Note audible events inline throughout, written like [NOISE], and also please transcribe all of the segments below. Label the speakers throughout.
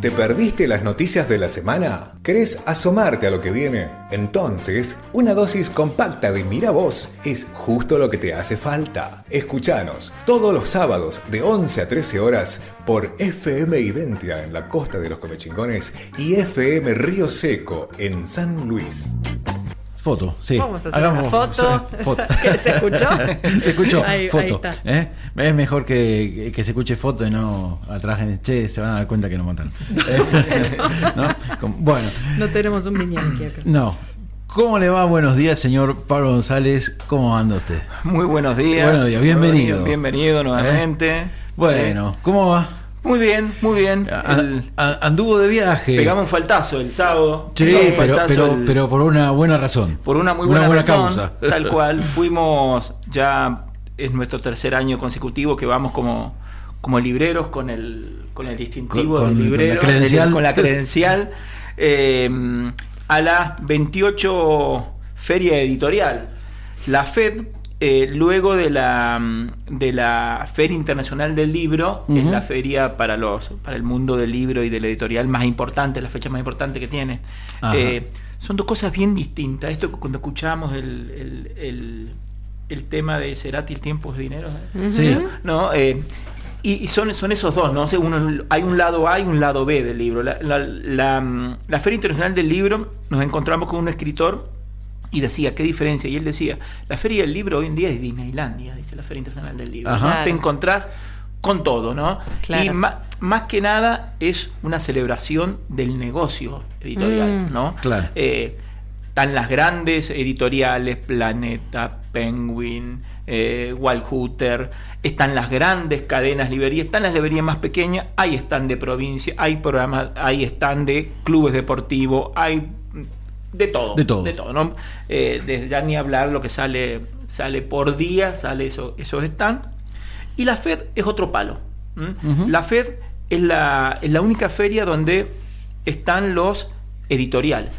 Speaker 1: ¿Te perdiste las noticias de la semana? ¿Querés asomarte a lo que viene? Entonces, una dosis compacta de Mira Vos es justo lo que te hace falta. Escuchanos todos los sábados de 11 a 13 horas por FM Identia en la costa de los Comechingones y FM Río Seco en San Luis.
Speaker 2: Foto, sí.
Speaker 3: Vamos a hacer una foto. [LAUGHS] [LAUGHS] ¿Que ¿Se escuchó? [LAUGHS]
Speaker 2: se escuchó,
Speaker 3: Ahí-
Speaker 2: foto.
Speaker 3: ahí está.
Speaker 2: ¿eh? Es mejor que, que se escuche foto y no atrás en che, se van a dar cuenta que nos matan. Eh, ¿no? Como- Bueno,
Speaker 3: No tenemos un Miñanqui acá.
Speaker 2: no. ¿Cómo le va? Buenos días, señor Pablo González. ¿Cómo anda usted?
Speaker 4: Muy buenos días.
Speaker 2: Buenos días, bienvenido.
Speaker 4: Bienvenido nuevamente.
Speaker 2: Bueno, ¿cómo va?
Speaker 4: Muy bien, muy bien. El-
Speaker 2: anduvo de viaje.
Speaker 4: pegamos un faltazo el sábado.
Speaker 2: Sí,
Speaker 4: un
Speaker 2: pero,
Speaker 4: faltazo
Speaker 2: pero,
Speaker 4: el-
Speaker 2: pero por una buena razón.
Speaker 4: por una muy buena, razón,
Speaker 2: causa.
Speaker 4: Tal [LAUGHS] cual. Fuimos ya, es nuestro tercer año consecutivo que vamos como, como libreros con el, con el distintivo
Speaker 2: Con-
Speaker 4: de
Speaker 2: con la
Speaker 4: librero,
Speaker 2: credencial.
Speaker 4: con la credencial, [LAUGHS] eh, a la 28 Feria Editorial. La FED, eh, luego de la, mm, de la Feria Internacional del Libro, es
Speaker 2: Ujú.
Speaker 4: la feria para, los, para el mundo del libro y del editorial más importante, la fecha más importante que tiene. Eh, son dos cosas bien distintas. Esto cuando escuchamos el, el, el- el tema de Cerati, el tiempo es dinero, ¿eh?
Speaker 2: Sí.
Speaker 4: ¿no? Eh, y y son, son esos dos, ¿no? O sea, uno- hay un lado A y un lado B del libro. La, la- la, mm, la Feria Internacional del Libro nos encontramos con un escritor y decía, ¿qué diferencia? Y él decía, la Feria del Libro hoy en día es Disneylandia, dice la Feria Internacional del Libro.
Speaker 2: Ajá.
Speaker 4: ¿no?
Speaker 3: Claro.
Speaker 4: Te encontrás con todo, ¿no?
Speaker 3: Claro.
Speaker 4: Y más que nada es una celebración del negocio editorial,
Speaker 3: Mm.
Speaker 4: ¿no?
Speaker 2: Claro.
Speaker 4: Eh, están las grandes editoriales, Planeta, Penguin, eh, Wallhooter, están las grandes cadenas librerías, están las librerías más pequeñas, hay están de provincia, hay programas, hay están de clubes deportivos, hay mm, de todo.
Speaker 2: De todo.
Speaker 4: ¿no? Eh, desde ya ni hablar lo que sale, sale por día, sale eso, esos están. Y la FED es otro palo. La FED es la, es la única feria donde están los editoriales,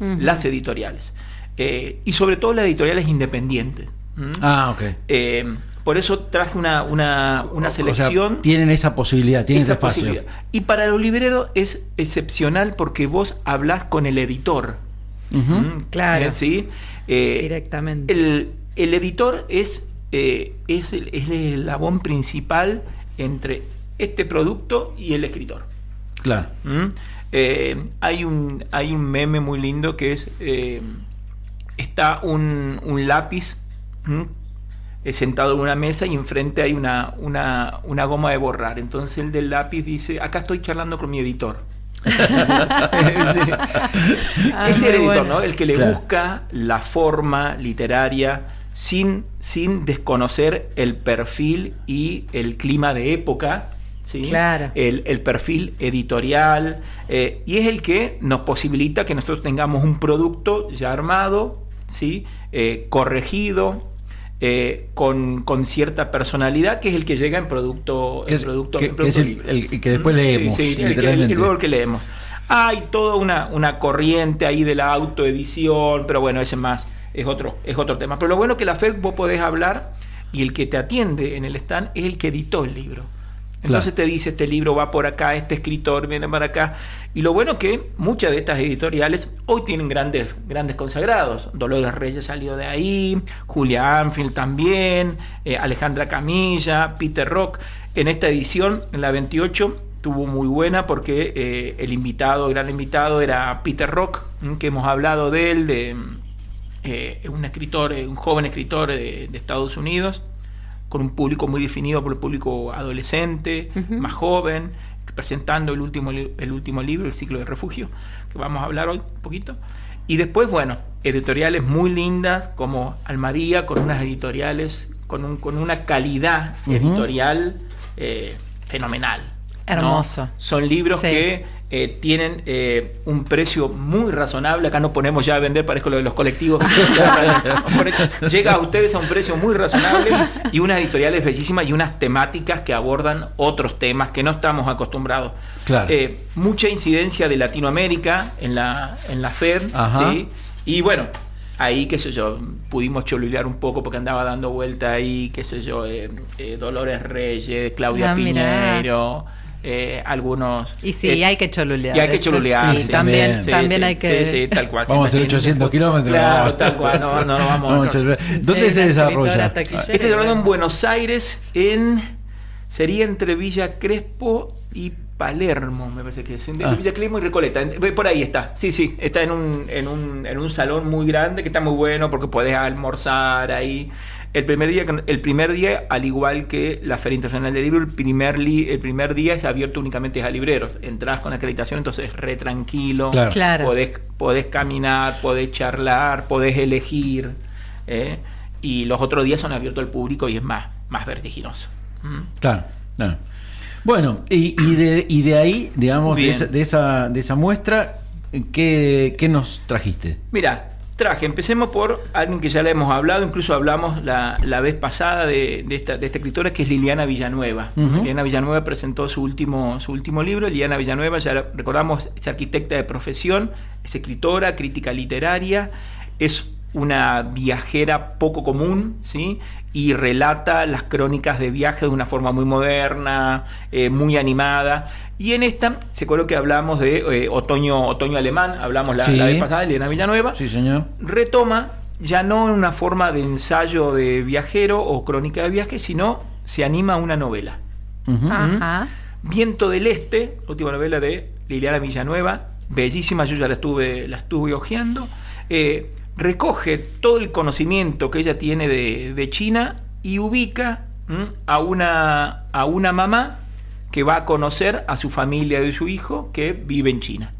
Speaker 4: las editoriales. Eh, y sobre todo las editoriales independientes. ¿m?
Speaker 2: Ah, ok.
Speaker 4: Eh, por eso traje una, una, una
Speaker 2: O sea,
Speaker 4: selección.
Speaker 2: tienen esa posibilidad, tienen ese
Speaker 4: esa
Speaker 2: espacio.
Speaker 4: posibilidad. Y para los libreros es excepcional porque vos hablás con el editor.
Speaker 2: Ujú.
Speaker 4: ¿m?
Speaker 3: Claro.
Speaker 4: ¿sí? Eh,
Speaker 3: Directamente.
Speaker 4: el, el editor es, eh, es, el, es el eslabón principal entre este producto y el escritor.
Speaker 2: Claro.
Speaker 4: ¿Mm? Eh, hay, un, hay un meme muy lindo que es, eh, está un, un lápiz ¿m? Eh, sentado en una mesa y enfrente hay una, una, una goma de borrar. Entonces el del lápiz dice, acá estoy charlando con mi editor. [LAUGHS] Sí.
Speaker 3: Ah,
Speaker 4: es el
Speaker 3: muy
Speaker 4: editor,
Speaker 3: bueno.
Speaker 4: ¿no? El que le
Speaker 2: Claro.
Speaker 4: busca la forma literaria sin, sin desconocer el perfil y el clima de época. ¿sí?
Speaker 3: Claro.
Speaker 4: El, el perfil editorial. eh, y es el que nos posibilita que nosotros tengamos un producto ya armado, ¿sí? Eh, corregido. Eh, con, con cierta personalidad que es el que llega en producto,
Speaker 2: Que
Speaker 4: en
Speaker 2: es-
Speaker 4: producto,
Speaker 2: que-
Speaker 4: en
Speaker 2: que es el- que después leemos,
Speaker 4: sí, sí, el, que, el- que leemos. Hay toda una, una corriente ahí de la autoedición, pero bueno, ese más es otro, es otro tema. Pero lo bueno que la FED vos podés hablar y el que te atiende en el stand es el que editó el libro. Entonces
Speaker 2: Claro.
Speaker 4: te dice, este libro va por acá, este escritor viene para acá. Y lo bueno que muchas de estas editoriales hoy tienen grandes, grandes consagrados. Dolores Reyes salió de ahí, Julia Anfield también, eh, Alejandra Camilla, Peter Rock. En esta edición, en la 28, tuvo muy buena porque eh, el invitado, gran invitado, era Peter Rock, que hemos hablado de él, de eh, un escritor, eh, un joven escritor de Estados Unidos, con un público muy definido por el público adolescente, más joven, presentando el último, el último libro, El ciclo de refugio, que vamos a hablar hoy un poquito. Y después, bueno, editoriales muy lindas como Almadía, con unas editoriales, con, un, con una calidad editorial eh, fenomenal. ¿No?
Speaker 3: Hermoso.
Speaker 4: Son libros
Speaker 3: Sí.
Speaker 4: que eh, tienen eh, un precio muy razonable. Acá no ponemos ya a vender, parezco lo de los colectivos. [LAUGHS] Llega a ustedes a un precio muy razonable y unas editoriales bellísimas y unas temáticas que abordan otros temas que no estamos acostumbrados.
Speaker 2: Claro.
Speaker 4: Eh, mucha incidencia de Latinoamérica en la, en la FED.
Speaker 2: Ajá.
Speaker 4: ¿sí? Y bueno, ahí, qué sé yo, pudimos cholulear un poco porque andaba dando vuelta ahí, qué sé yo, eh, eh, Dolores Reyes, Claudia
Speaker 3: Ah, mirá.
Speaker 4: Eh, algunos.
Speaker 3: Y sí,
Speaker 4: eh,
Speaker 3: hay que cholulear.
Speaker 4: Y hay que cholulear.
Speaker 3: Sí,
Speaker 4: sí,
Speaker 3: también,
Speaker 4: sí,
Speaker 3: también
Speaker 4: sí,
Speaker 3: hay que.
Speaker 4: Sí, sí, tal cual.
Speaker 2: Vamos a hacer
Speaker 4: Siempre
Speaker 2: 800
Speaker 4: tiene-
Speaker 2: kilómetros.
Speaker 4: Claro, tal cual. No, no, vamos.
Speaker 2: Vamos
Speaker 4: no.
Speaker 2: ¿Dónde
Speaker 3: Sí,
Speaker 2: se desarrolla?
Speaker 4: Este se desarrolla en Buenos Aires, en. Sería entre Villa Crespo y Palermo, me parece que es. Entre
Speaker 2: Ah.
Speaker 4: Villa Crespo y Recoleta. Por ahí está. Sí, sí. Está en un, en, un, en un salón muy grande que está muy bueno porque podés almorzar ahí. El primer día, el primer día al igual que la Feria Internacional del Libro, el primer, li- el primer día es abierto únicamente a libreros. Entrás con acreditación, entonces re tranquilo.
Speaker 2: Claro.
Speaker 3: Claro.
Speaker 4: Podés, podés caminar, podés charlar, podés elegir. ¿eh? Y los otros días son abiertos al público y es más, más vertiginoso. Mm.
Speaker 2: Claro, claro. Bueno, y, y de, y de ahí, digamos, de esa, de esa, de esa muestra, ¿qué, qué nos trajiste?
Speaker 4: Mira, traje, empecemos por alguien que ya le hemos hablado, incluso hablamos la, la vez pasada de, de esta, de esta escritora que es Liliana Villanueva. Liliana Villanueva presentó su último, su último libro. Liliana Villanueva, ya recordamos, es arquitecta de profesión, es escritora, crítica literaria, es una viajera poco común, ¿sí? Y relata las crónicas de viaje de una forma muy moderna, eh, muy animada. Y en esta, se acuerdo que hablamos de eh, otoño, otoño alemán, hablamos la,
Speaker 2: Sí.
Speaker 4: la vez pasada de Liliana Villanueva
Speaker 2: Sí, señor.
Speaker 4: retoma ya no en una forma de ensayo de viajero o crónica de viaje, sino se anima a una novela.
Speaker 3: Ajá.
Speaker 4: Viento del Este, última novela de Liliana Villanueva, bellísima, yo ya la estuve, la estuve hojeando. eh, recoge todo el conocimiento que ella tiene de, de China y ubica a una, a una mamá que va a conocer a su familia de su hijo que vive en China.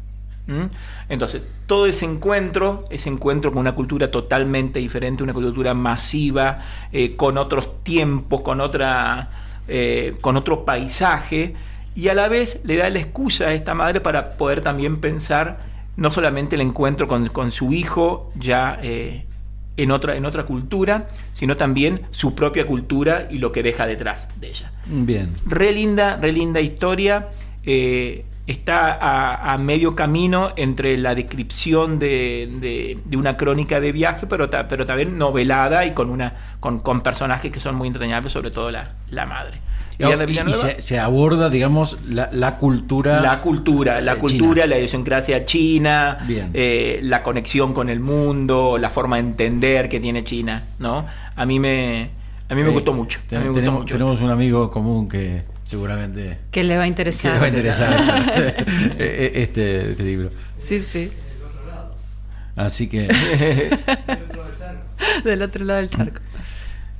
Speaker 4: Entonces, todo ese encuentro, ese encuentro con una cultura totalmente diferente, una cultura masiva, eh, con otros tiempos, con otra, eh, con otro paisaje, y a la vez le da la excusa a esta madre para poder también pensar no solamente el encuentro con, con su hijo ya eh, en, otra, en otra cultura, sino también su propia cultura y lo que deja detrás de ella.
Speaker 2: Bien.
Speaker 4: Re linda, re linda historia. eh, está a, a medio camino entre la descripción de, de- de una crónica de viaje, pero, ta- pero también novelada y con, una, con, con personajes que son muy entrañables, sobre todo la, la madre.
Speaker 2: Y, se, se aborda, digamos, la, la cultura.
Speaker 4: la cultura, la
Speaker 2: eh,
Speaker 4: cultura,
Speaker 2: china.
Speaker 4: la idiosincrasia china,
Speaker 2: Bien.
Speaker 4: eh, la conexión con el mundo, la forma de entender que tiene China, ¿no? A mí me, a mí me
Speaker 2: Eh,
Speaker 4: gustó mucho. a
Speaker 2: ten-
Speaker 4: mí me gustó
Speaker 2: tenemos,
Speaker 4: mucho.
Speaker 2: tenemos un amigo común que seguramente
Speaker 3: Que le va a
Speaker 2: que
Speaker 3: interesar.
Speaker 2: le va a interesar [LAUGHS] [LAUGHS] eh, este, este libro.
Speaker 3: Sí, sí.
Speaker 2: Así que. [LAUGHS]
Speaker 3: Del otro lado del charco.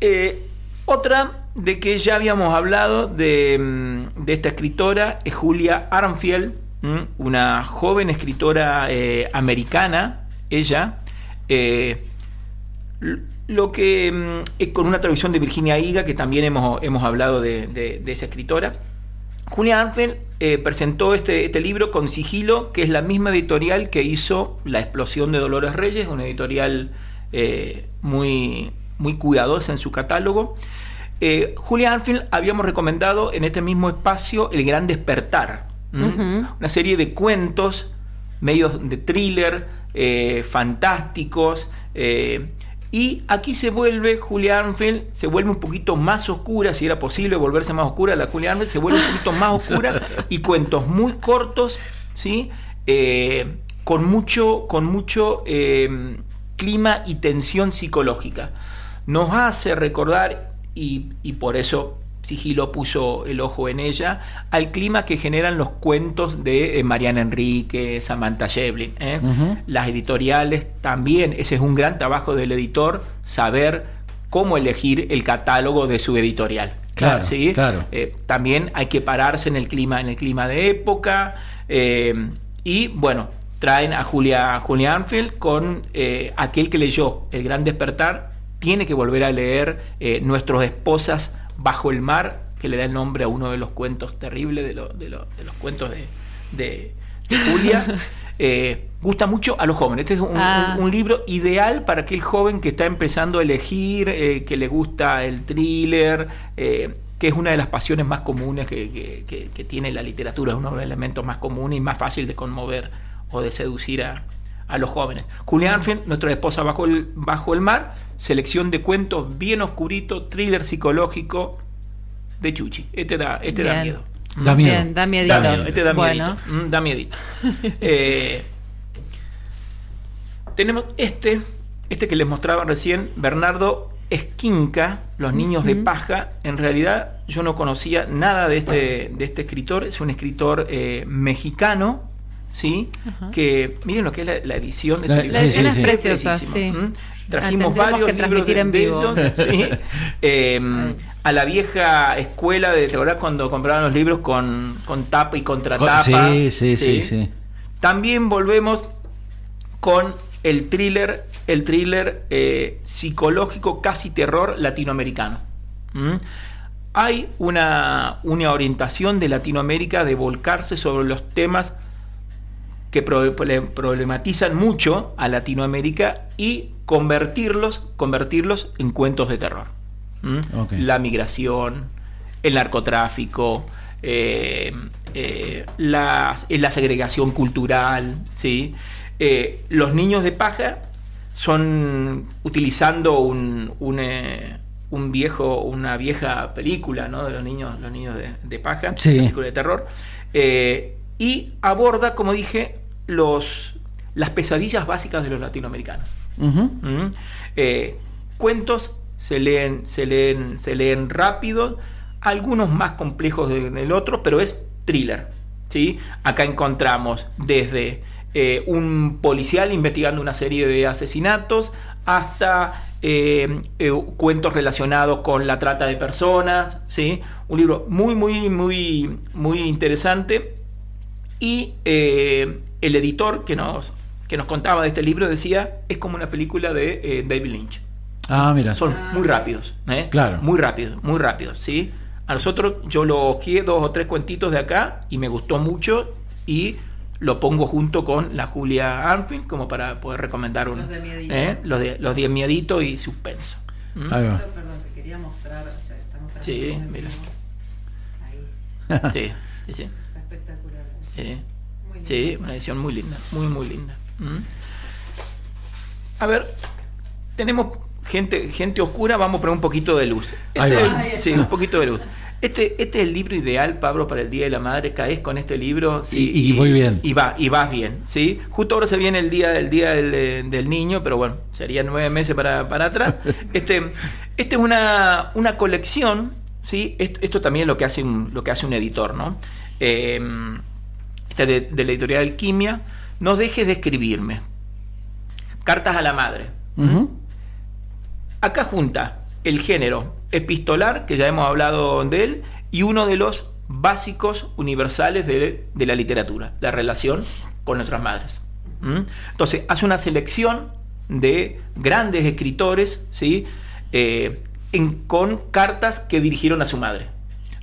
Speaker 4: Eh, otra de que ya habíamos hablado de, mm, de esta escritora es Julia Armfield, mm, una joven escritora eh, americana, ella, eh, lo que mm, eh, con una traducción de Virginia Higa, que también hemos, hemos hablado de, de- esa escritora. Julia Armfield eh, presentó este, este libro con sigilo, que es la misma editorial que hizo La explosión de Dolores Reyes, una editorial eh, muy, muy cuidadosa en su catálogo. Eh, Julia Armfield habíamos recomendado en este mismo espacio El Gran Despertar, una serie de cuentos medios de thriller, eh, fantásticos. eh, y aquí se vuelve Julia Armfield, se vuelve un poquito más oscura, si era posible volverse más oscura, la Julia Armfield se vuelve un poquito más oscura y cuentos muy cortos, ¿sí? Eh, con mucho, con mucho eh, clima y tensión psicológica. Nos hace recordar, y, y por eso Sigilo puso el ojo en ella, al clima que generan los cuentos de eh, Mariana Enrique, Samantha Shevlin. ¿eh? Las editoriales también, ese es un gran trabajo del editor, saber cómo elegir el catálogo de su editorial.
Speaker 2: Claro,
Speaker 4: ¿sí?
Speaker 2: claro.
Speaker 4: Eh, también hay que pararse en el clima, en el clima de época. y bueno, traen a Julia, Julia Armfield con eh, aquel que leyó El Gran Despertar, tiene que volver a leer eh, Nuestros Esposas Bajo el Mar, que le da el nombre a uno de los cuentos terribles, de, lo- de lo- de los cuentos de, Julia. [LAUGHS] Eh, gusta mucho a los jóvenes. Este es un,
Speaker 3: Ah.
Speaker 4: un- un libro ideal para aquel joven que está empezando a elegir, eh, que le gusta el thriller, eh, que es una de las pasiones más comunes que, que- que- que tiene la literatura, es uno de los elementos más comunes y más fácil de conmover o de seducir a, a los jóvenes. Julián Arfin, nuestra esposa bajo el, bajo el mar, selección de cuentos bien oscurito, thriller psicológico de Chuchi. Este da, este da miedo.
Speaker 2: Da miedo.
Speaker 3: Bien, da miedito.
Speaker 4: Da miedo, este da
Speaker 3: Bueno.
Speaker 4: miedito. mm, da miedito. [LAUGHS] Eh, tenemos este, este que les mostraba recién, Bernardo Esquinca, Los niños de paja. En realidad yo no conocía nada de este, de este escritor. Es un escritor eh, mexicano, ¿sí?
Speaker 3: Ajá.
Speaker 4: Que miren lo que es la, la edición de
Speaker 2: La- sí,
Speaker 4: libro.
Speaker 2: sí,
Speaker 3: es
Speaker 2: sí.
Speaker 3: preciosa. La
Speaker 4: Trajimos varios
Speaker 3: que
Speaker 4: libros de,
Speaker 3: en
Speaker 4: de
Speaker 3: vivo.
Speaker 4: ellos, [LAUGHS] ¿sí? Eh, a la vieja escuela de, ¿te acordás cuando compraban los libros con, con tapa y contratapa?
Speaker 2: Sí, sí, sí, sí.
Speaker 4: También volvemos con el thriller, el thriller eh, psicológico casi terror latinoamericano. ¿Mm? Hay una, una orientación de Latinoamérica de volcarse sobre los temas que pro- le- problematizan mucho a Latinoamérica y convertirlos, convertirlos en cuentos de terror. ¿Mm? La migración, el narcotráfico, eh, eh, eh, la segregación cultural, ¿sí? Eh, los niños de paja son utilizando un, un, un viejo, una vieja película, ¿no? De los niños, los niños de, de paja,
Speaker 2: Sí.
Speaker 4: película de terror, y aborda, como dije, los, las pesadillas básicas de los latinoamericanos. ¿Mm? Eh, cuentos se leen, se leen, se leen rápido, algunos más complejos de- del otro, pero es thriller. ¿sí? Acá encontramos desde eh, un policial investigando una serie de asesinatos hasta eh, eh, cuentos relacionados con la trata de personas. ¿sí? Un libro muy, muy, muy, muy interesante. Y eh, el editor que nos, que nos contaba de este libro decía, es como una película de eh, David Lynch.
Speaker 2: Ah, mira.
Speaker 4: Son muy rápidos, ¿eh?
Speaker 2: Claro.
Speaker 4: Muy rápidos, muy rápidos, ¿sí? A nosotros yo lo ojeé dos o tres cuentitos de acá y me gustó mucho y lo pongo junto con la Julia Arpin como para poder recomendar uno.
Speaker 3: Los de miedito.
Speaker 4: ¿eh? Los de, los de miedito y suspenso. ¿Mm?
Speaker 2: Ahí va.
Speaker 3: Perdón, te quería mostrar. ya estamos
Speaker 4: Sí, mira.
Speaker 3: Ahí, [LAUGHS]
Speaker 4: Sí, sí, sí.
Speaker 3: está espectacular.
Speaker 4: Sí.
Speaker 3: Muy.
Speaker 4: Sí, una edición muy linda, muy, muy linda. ¿Mm? A ver, tenemos gente, gente oscura, vamos a poner un poquito de luz.
Speaker 2: Ahí
Speaker 4: Este- sí, un poquito de luz. Este, este es el libro ideal, Pablo, para el Día de la Madre. Caes con este libro sí,
Speaker 2: Y- y voy bien.
Speaker 4: Y, va, y vas bien, ¿sí? Justo ahora se viene el día, el día del, eh, del niño, pero bueno, serían nueve meses para, para atrás. [LAUGHS] Este, este es una, una colección, ¿sí? Esto, esto también es lo que hace un, lo que hace un editor, ¿no? Eh, de, de la editorial Alquimia. No dejes de escribirme. Cartas a la madre. Acá junta el género epistolar, que ya hemos hablado de él, y uno de los básicos universales de, de la literatura, la relación con nuestras madres. ¿Mm? Entonces, hace una selección de grandes escritores, ¿sí? Eh, en- con cartas que dirigieron a su madre,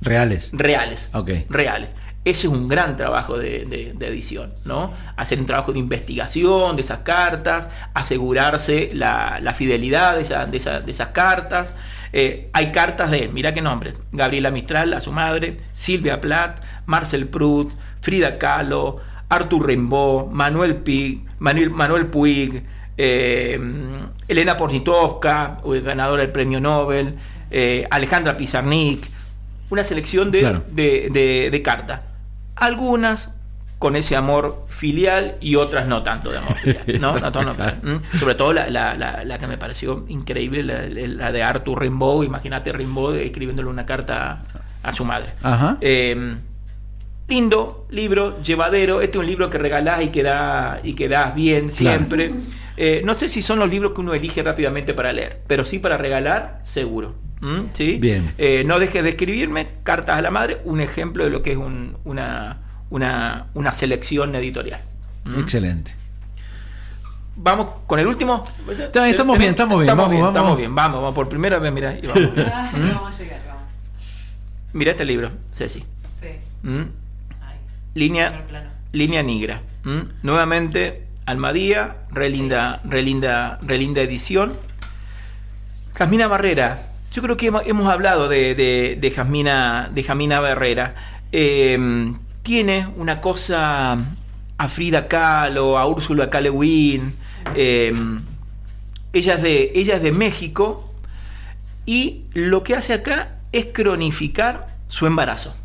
Speaker 2: Reales.
Speaker 4: reales,
Speaker 2: Ok.
Speaker 4: reales. Ese es un gran trabajo de, de- de edición, ¿no? Hacer un trabajo de investigación de esas cartas, asegurarse la, la fidelidad de, esa- de esa- de esas cartas. Eh, hay cartas de, mira qué nombres, Gabriela Mistral, a su madre, Silvia Plath, Marcel Proust, Frida Kahlo, Arthur Rimbaud, Manuel, Pig, Manuel, Manuel Puig, eh, Elena Pornitovka, ganadora del premio Nobel, eh, Alejandra Pizarnik, una selección de,
Speaker 2: Claro.
Speaker 4: de, de- de cartas. Algunas con ese amor filial y otras no tanto de amor filial. [LAUGHS] ¿no? No, no,
Speaker 2: Claro.
Speaker 4: ¿Mm? Sobre todo la, la- la- la que me pareció increíble, la, de Arthur Rimbaud. Imagínate Rimbaud escribiéndole una carta a su madre.
Speaker 2: Ajá.
Speaker 4: Eh, lindo libro, llevadero. Este es un libro que regalás y que, da- y que das bien siempre. Eh, no sé si son los libros que uno elige rápidamente para leer, pero sí para regalar, seguro. ¿Mm? ¿Sí?
Speaker 2: Bien.
Speaker 4: Eh, no dejes de escribirme, Cartas a la Madre, un ejemplo de lo que es un- una, una, una selección editorial. ¿Mm?
Speaker 2: Excelente.
Speaker 4: Vamos con el último.
Speaker 2: Está- estamos bien, estamos bien, vamos, vamos.
Speaker 4: Estamos bien, vamos, vamos. Por primera vez, mira, y vamos. [LAUGHS]
Speaker 3: Ah, vamos a llegar, vamos.
Speaker 4: mira este libro, Ceci.
Speaker 3: Sí.
Speaker 4: ¿Mm? Línea, línea negra. ¿Mm? Nuevamente, Almadía, re linda, re linda, re linda edición. Jasmina Barrera. Yo creo que hemos, hablado de, de, de Jasmina, de Jasmina Barrera. Eh, tiene una cosa a Frida Kahlo, a Úrsula K. Le Guin. eh, ella, es de, ella es de México y lo que hace acá es cronificar su embarazo.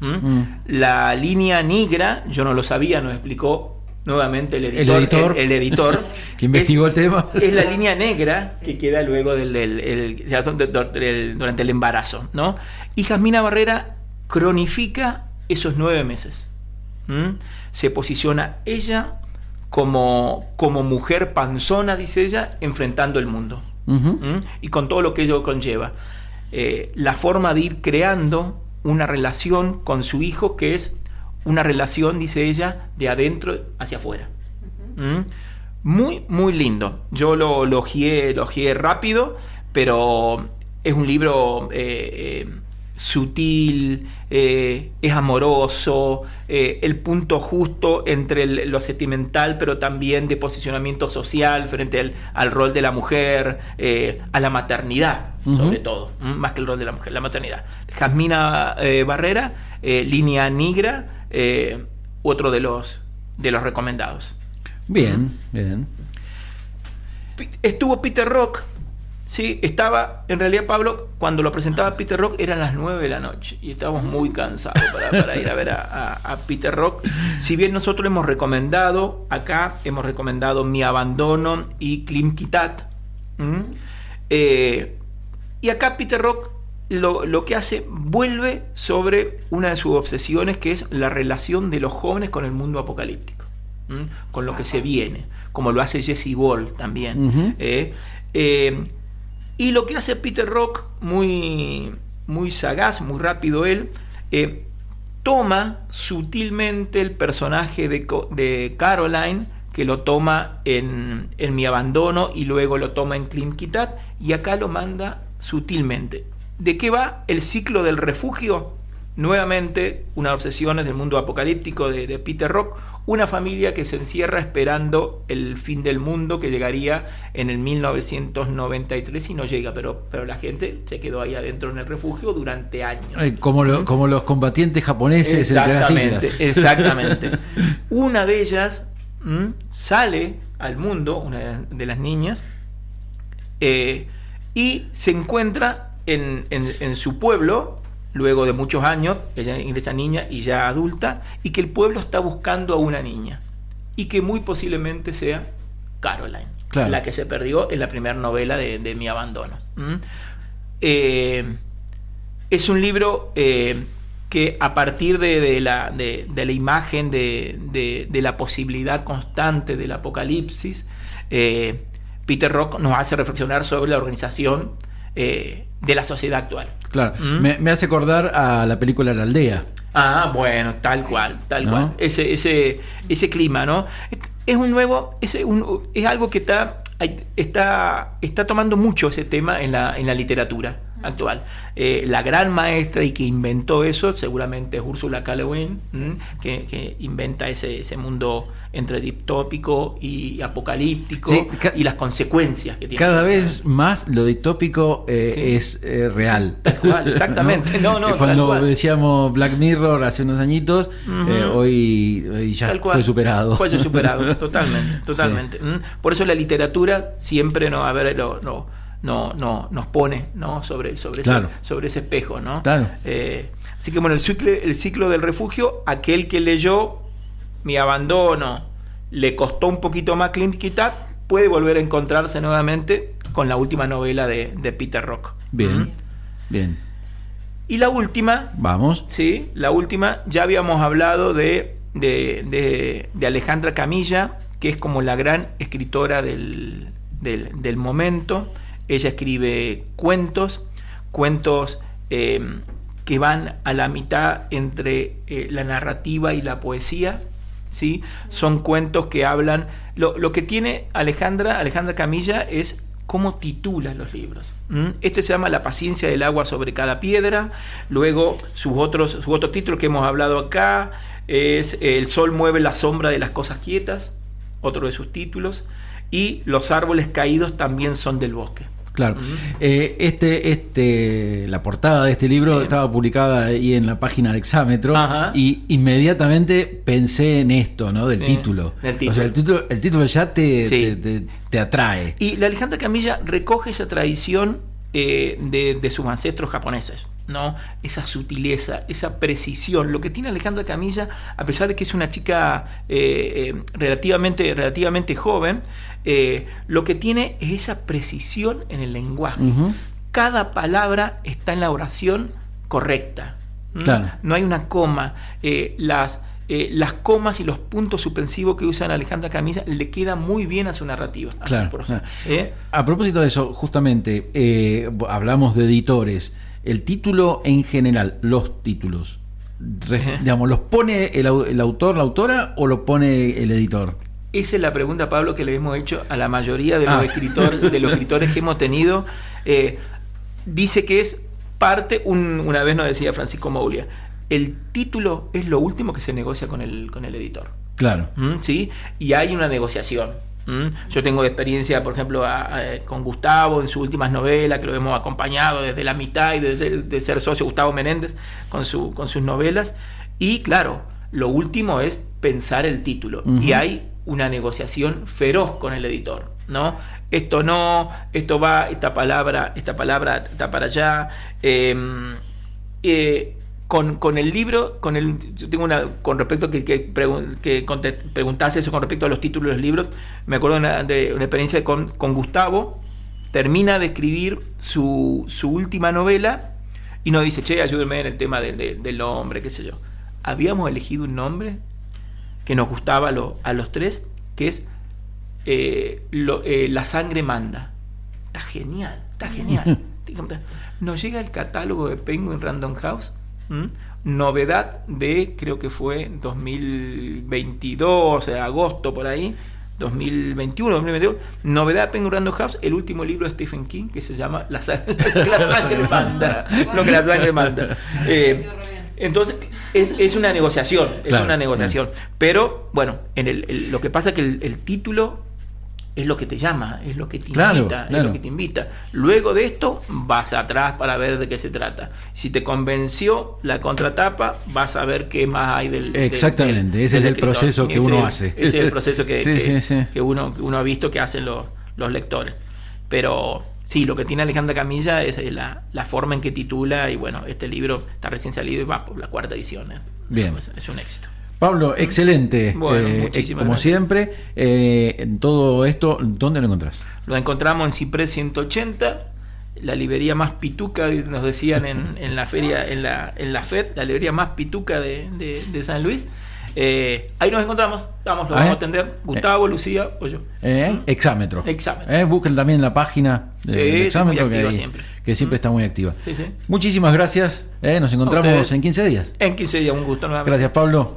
Speaker 4: ¿Mm?
Speaker 2: Mm.
Speaker 4: La línea negra, yo no lo sabía, nos explicó nuevamente el editor.
Speaker 2: editor.
Speaker 4: el- el editor, [LAUGHS]
Speaker 2: Que investigó el tema.
Speaker 4: Es la línea negra que queda luego del, el- durante el embarazo, ¿no? Y Jasmina Barrera cronifica esos nueve meses. ¿Mm? Se posiciona ella como, como mujer panzona, dice ella, enfrentando el mundo. ¿Mm? y con todo lo que ello conlleva. Eh, la forma de ir creando una relación con su hijo que es una relación, dice ella, de adentro hacia afuera. ¿Mm? Muy, muy lindo. Yo lo elogié, elogié rápido, pero es un libro eh, eh, sutil, eh, es amoroso, el punto justo entre el- lo sentimental, pero también de posicionamiento social frente al, al rol de la mujer, a la maternidad, sobre todo, más que el rol de la mujer, la maternidad. Jasmina Barrera, Línea Negra, eh, otro de los, de los recomendados.
Speaker 2: Bien, bien.
Speaker 4: Estuvo Peter Rock, sí, estaba, en realidad Pablo, cuando lo presentaba Peter Rock eran las 9 de la noche y estábamos muy cansados para, para ir a ver a, a- a Peter Rock. Si bien nosotros hemos recomendado, acá hemos recomendado Mi Abandono y Klim Kitat. Eh, y acá Peter Rock lo, lo que hace vuelve sobre una de sus obsesiones que es la relación de los jóvenes con el mundo apocalíptico, ¿m? con lo que se viene, como lo hace Jesse Ball también. ¿eh? Eh, y lo que hace Peter Rock, muy, muy sagaz, muy rápido él, eh, toma sutilmente el personaje de, de Caroline, que lo toma en, en Mi Abandono y luego lo toma en Kitat, y acá lo manda sutilmente. ¿De qué va el ciclo del refugio? Nuevamente, una obsesión del mundo apocalíptico de, de Peter Rock, una familia que se encierra esperando el fin del mundo que llegaría en el 1993 y no llega, pero, pero la gente se quedó ahí adentro en el refugio durante años.
Speaker 2: Eh, Como, lo- como los combatientes japoneses
Speaker 4: Exactamente, exactamente. Una de ellas ¿m? sale al mundo, una de las niñas, eh, y se encuentra en, en- en su pueblo, luego de muchos años, ella ingresa niña y ya adulta, y que el pueblo está buscando a una niña, y que muy posiblemente sea Caroline,
Speaker 2: Claro.
Speaker 4: la que se perdió en la primera novela de, de Mi Abandono. ¿m? Eh, es un libro eh, que a partir de, de la, de, la imagen de la posibilidad constante del apocalipsis, eh, Peter Rock nos hace reflexionar sobre la organización eh, de la sociedad actual.
Speaker 2: Claro,
Speaker 4: ¿Mm?
Speaker 2: me, me hace acordar a la película La Aldea.
Speaker 4: Ah, bueno, tal cual, tal
Speaker 2: ¿No?
Speaker 4: cual. Ese, ese, ese clima, ¿no? Es un nuevo, es, un- es algo que está, está, está tomando mucho ese tema en la, en la literatura actual. Eh, la gran maestra y que inventó eso seguramente es Úrsula K. Le Guin, ¿m? que, que inventa ese, ese mundo entre distópico y apocalíptico
Speaker 2: Sí,
Speaker 4: y las consecuencias que tiene.
Speaker 2: Cada vez más lo distópico eh,
Speaker 4: Sí.
Speaker 2: es eh, real.
Speaker 4: cual, exactamente. [LAUGHS] No, no, tal
Speaker 2: Cuando
Speaker 4: cual.
Speaker 2: decíamos Black Mirror hace unos añitos, eh, hoy, hoy ya fue superado.
Speaker 4: Fue superado, [LAUGHS] totalmente, totalmente. Por eso la literatura siempre no, a ver, lo- no, no, no, nos pone ¿no? sobre, sobre,
Speaker 2: Claro.
Speaker 4: ese, sobre ese espejo. ¿no?
Speaker 2: Claro.
Speaker 4: Eh, así que bueno, el ciclo, el ciclo del refugio, aquel que leyó Mi abandono, le costó un poquito más Clint Kitat, puede volver a encontrarse nuevamente con la última novela de, de Peter Rock.
Speaker 2: Bien, bien.
Speaker 4: Y la última,
Speaker 2: Vamos.
Speaker 4: Sí, la última, ya habíamos hablado de, de, de- de Alejandra Camilla, que es como la gran escritora del, del- del momento. Ella escribe cuentos, cuentos eh, que van a la mitad entre eh, la narrativa y la poesía. ¿sí? Son cuentos que hablan... Lo, que tiene Alejandra, Alejandra Camilla es cómo titula los libros. Este se llama La paciencia del agua sobre cada piedra. Luego sus otros, sus otros títulos que hemos hablado acá es El sol mueve la sombra de las cosas quietas, otro de sus títulos. Y Los árboles caídos también son del bosque.
Speaker 2: Claro. Eh, este, este, la portada de este libro estaba publicada ahí en la página de Exámetro
Speaker 4: Ajá.
Speaker 2: y inmediatamente pensé en esto, ¿no? Del
Speaker 4: Sí,
Speaker 2: título.
Speaker 4: del
Speaker 2: O sea, el título, el título ya te,
Speaker 4: Sí.
Speaker 2: te, te- te atrae.
Speaker 4: Y la Alejandra Camilla recoge esa tradición eh, de, de sus ancestros japoneses. ¿No? Esa sutileza, esa precisión. Lo que tiene Alejandra Camilla, a pesar de que es una chica eh, eh, relativamente, relativamente joven, eh, lo que tiene es esa precisión en el lenguaje. Cada palabra está en la oración correcta. ¿m?
Speaker 2: Claro.
Speaker 4: No hay una coma. Las, las comas y los puntos suspensivos que usan Alejandra Camilla le quedan muy bien a su narrativa. a
Speaker 2: Claro, claro.
Speaker 4: ¿Eh?
Speaker 2: A propósito de eso, justamente, hablamos de editores. El título en general, los títulos, digamos, ¿los pone el autor, la autora o lo pone el editor?
Speaker 4: Esa es la pregunta, Pablo, que le hemos hecho a la mayoría de los,
Speaker 2: Ah.
Speaker 4: escritores, de los escritores que hemos tenido. Eh, dice que es parte, un- una vez nos decía Francisco Moulia, el título es lo último que se negocia con el, con el editor.
Speaker 2: Claro.
Speaker 4: ¿Mm? ¿sí? Y hay una negociación. ¿Mm? Yo tengo experiencia, por ejemplo, a- a- con Gustavo en sus últimas novelas, que lo hemos acompañado desde la mitad y desde de ser socio Gustavo Menéndez con, su, con sus novelas. Y claro, lo último es pensar el título. Y hay una negociación feroz con el editor, ¿no? Esto no, esto va, esta palabra, esta palabra está para allá. Em, eh, con, con el libro, con el, yo tengo una, con respecto a que, que, pregun- que preguntase eso con respecto a los títulos de los libros, me acuerdo de una, de una experiencia con, con Gustavo, termina de escribir su, su última novela y nos dice, che, ayúdenme en el tema del- del- del nombre, qué sé yo. Habíamos elegido un nombre que nos gustaba a, lo- a los tres, que es eh, lo- eh, La sangre manda. Está genial, está genial. [LAUGHS] Nos llega el catálogo de Penguin Random House, ¿m? novedad de, creo que fue 2022, o sea, agosto por ahí, 2021, 2022, novedad de Penguin Random House, el último libro de Stephen King que se llama La sangre, [LAUGHS] la sangre [LAUGHS] manda. Lo que la sangre manda. [LAUGHS] Eh, entonces, es, es una negociación, es
Speaker 2: Claro,
Speaker 4: una negociación. Pero, bueno, en el, el- lo que pasa es que el, el título es lo que te llama, es lo que te
Speaker 2: Claro,
Speaker 4: invita, es lo que te invita. Luego de esto, vas atrás para ver de qué se trata. Si te convenció la contratapa, vas a ver qué más hay del.
Speaker 2: Exactamente,
Speaker 4: del-
Speaker 2: ese es el proceso que
Speaker 4: Ese
Speaker 2: uno
Speaker 4: es-
Speaker 2: hace.
Speaker 4: Ese es el proceso que, [LAUGHS]
Speaker 2: Sí,
Speaker 4: que-
Speaker 2: sí, sí.
Speaker 4: que uno, uno ha visto que hacen los, los lectores. Pero sí, lo que tiene Alejandra Camilla es la, la forma en que titula y bueno, este libro está recién salido y va por la cuarta edición. ¿eh?
Speaker 2: Bien.
Speaker 4: Es, es un éxito.
Speaker 2: Pablo, excelente.
Speaker 4: Bueno,
Speaker 2: Eh,
Speaker 4: muchísimas
Speaker 2: como
Speaker 4: gracias.
Speaker 2: siempre, eh, en todo esto, ¿dónde lo encontrás?
Speaker 4: Lo encontramos en Ciprés 180, la librería más pituca, nos decían en, en la feria, en la, en la FED, la librería más pituca de, de- de San Luis. Eh, ahí nos encontramos, vamos, lo
Speaker 2: Ah,
Speaker 4: vamos
Speaker 2: ¿eh?
Speaker 4: a atender, Gustavo, Lucía o yo.
Speaker 2: Eh. Exámetro.
Speaker 4: Exámetro.
Speaker 2: Eh, busquen también la página de,
Speaker 4: Sí,
Speaker 2: exámetro que,
Speaker 4: siempre.
Speaker 2: que siempre está muy activa.
Speaker 4: Sí, sí.
Speaker 2: Muchísimas gracias. eh, nos encontramos en 15 días.
Speaker 4: En 15 días, un gusto nuevamente.
Speaker 2: Gracias, Pablo.